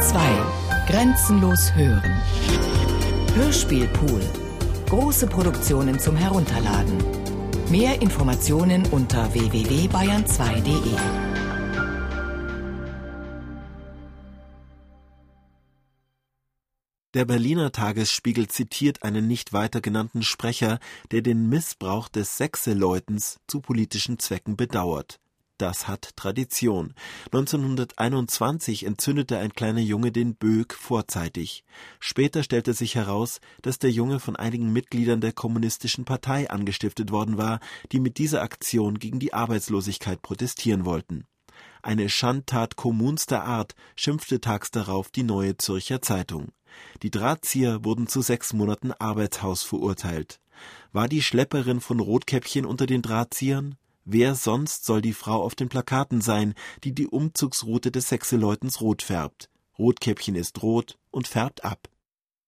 2. Grenzenlos hören. Hörspielpool. Große Produktionen zum Herunterladen. Mehr Informationen unter www.bayern2.de. Der Berliner Tagesspiegel zitiert einen nicht weiter genannten Sprecher, der den Missbrauch des Sechseleutens zu politischen Zwecken bedauert. Das hat Tradition. 1921 entzündete ein kleiner Junge den Böck vorzeitig. Später stellte sich heraus, dass der Junge von einigen Mitgliedern der Kommunistischen Partei angestiftet worden war, die mit dieser Aktion gegen die Arbeitslosigkeit protestieren wollten. Eine Schandtat kommunster Art, schimpfte tags darauf die Neue Zürcher Zeitung. Die Drahtzieher wurden zu sechs Monaten Arbeitshaus verurteilt. War die Schlepperin von Rotkäppchen unter den Drahtziehern? Wer sonst soll die Frau auf den Plakaten sein, die die Umzugsroute des Sechseleutens rot färbt? Rotkäppchen ist rot und färbt ab.